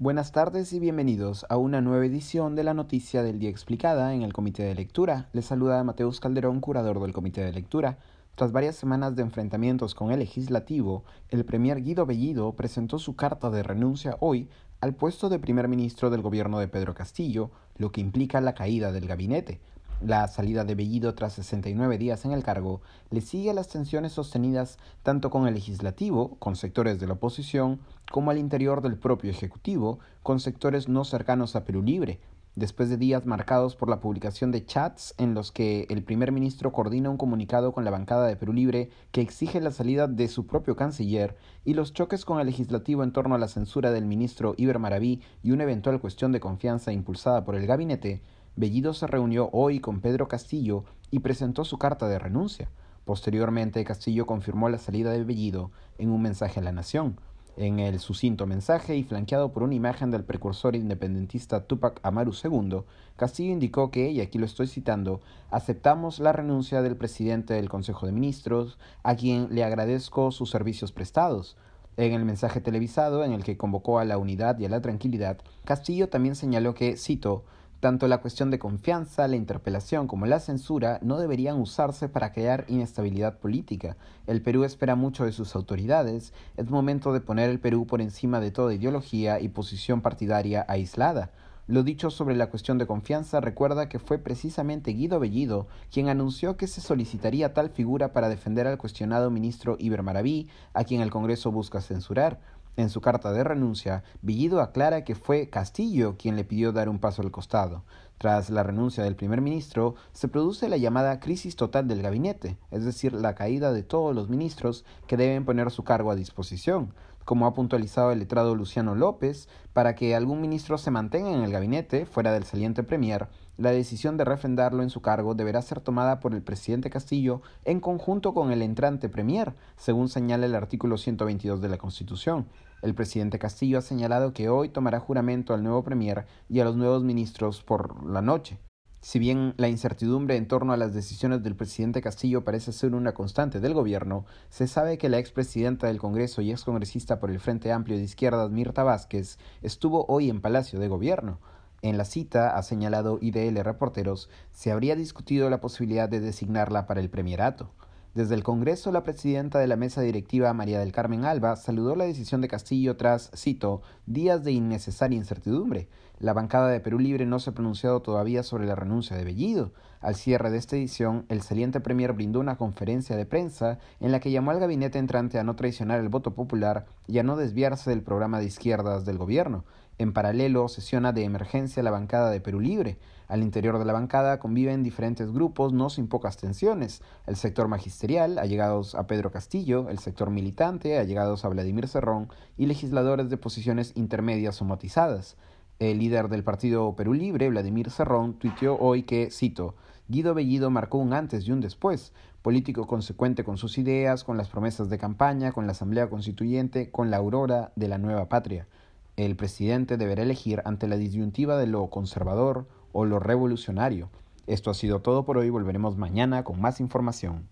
Buenas tardes y bienvenidos a una nueva edición de la Noticia del Día Explicada en el Comité de Lectura. Les saluda Mateus Calderón, curador del Comité de Lectura. Tras varias semanas de enfrentamientos con el legislativo, el premier Guido Bellido presentó su carta de renuncia hoy al puesto de primer ministro del gobierno de Pedro Castillo, lo que implica la caída del gabinete. La salida de Bellido tras 69 días en el cargo le sigue a las tensiones sostenidas tanto con el legislativo, con sectores de la oposición, como al interior del propio ejecutivo, con sectores no cercanos a Perú Libre, después de días marcados por la publicación de chats en los que el primer ministro coordina un comunicado con la bancada de Perú Libre que exige la salida de su propio canciller y los choques con el legislativo en torno a la censura del ministro Iber Maraví y una eventual cuestión de confianza impulsada por el gabinete, Bellido se reunió hoy con Pedro Castillo y presentó su carta de renuncia. Posteriormente, Castillo confirmó la salida de Bellido en un mensaje a la nación. En el sucinto mensaje y flanqueado por una imagen del precursor independentista Tupac Amaru II, Castillo indicó que, y aquí lo estoy citando, aceptamos la renuncia del presidente del Consejo de Ministros, a quien le agradezco sus servicios prestados. En el mensaje televisado, en el que convocó a la unidad y a la tranquilidad, Castillo también señaló que, cito, tanto la cuestión de confianza, la interpelación como la censura no deberían usarse para crear inestabilidad política. El Perú espera mucho de sus autoridades. Es momento de poner el Perú por encima de toda ideología y posición partidaria aislada. Lo dicho sobre la cuestión de confianza recuerda que fue precisamente Guido Bellido quien anunció que se solicitaría tal figura para defender al cuestionado ministro Iber Maraví, a quien el Congreso busca censurar. En su carta de renuncia, Villido aclara que fue Castillo quien le pidió dar un paso al costado. Tras la renuncia del primer ministro, se produce la llamada crisis total del gabinete, es decir, la caída de todos los ministros que deben poner su cargo a disposición. Como ha puntualizado el letrado Luciano López, para que algún ministro se mantenga en el gabinete, fuera del saliente premier, la decisión de refrendarlo en su cargo deberá ser tomada por el presidente Castillo en conjunto con el entrante premier, según señala el artículo 122 de la Constitución. El presidente Castillo ha señalado que hoy tomará juramento al nuevo premier y a los nuevos ministros por la noche. Si bien la incertidumbre en torno a las decisiones del presidente Castillo parece ser una constante del gobierno, se sabe que la expresidenta del Congreso y excongresista por el Frente Amplio de Izquierdas, Mirta Vázquez, estuvo hoy en Palacio de Gobierno. En la cita, ha señalado IDL Reporteros, se habría discutido la posibilidad de designarla para el premierato. Desde el Congreso, la presidenta de la mesa directiva, María del Carmen Alba, saludó la decisión de Castillo tras, cito, días de innecesaria incertidumbre. La bancada de Perú Libre no se ha pronunciado todavía sobre la renuncia de Bellido. Al cierre de esta edición, el saliente premier brindó una conferencia de prensa en la que llamó al gabinete entrante a no traicionar el voto popular y a no desviarse del programa de izquierdas del gobierno. En paralelo, sesiona de emergencia la bancada de Perú Libre. Al interior de la bancada conviven diferentes grupos, no sin pocas tensiones. El sector magisterial, allegados a Pedro Castillo, el sector militante, allegados a Vladimir Cerrón, y legisladores de posiciones intermedias somatizadas. El líder del partido Perú Libre, Vladimir Cerrón, tuiteó hoy que, cito, Guido Bellido marcó un antes y un después, político consecuente con sus ideas, con las promesas de campaña, con la Asamblea Constituyente, con la aurora de la nueva patria. El presidente deberá elegir ante la disyuntiva de lo conservador o lo revolucionario. Esto ha sido todo por hoy, volveremos mañana con más información.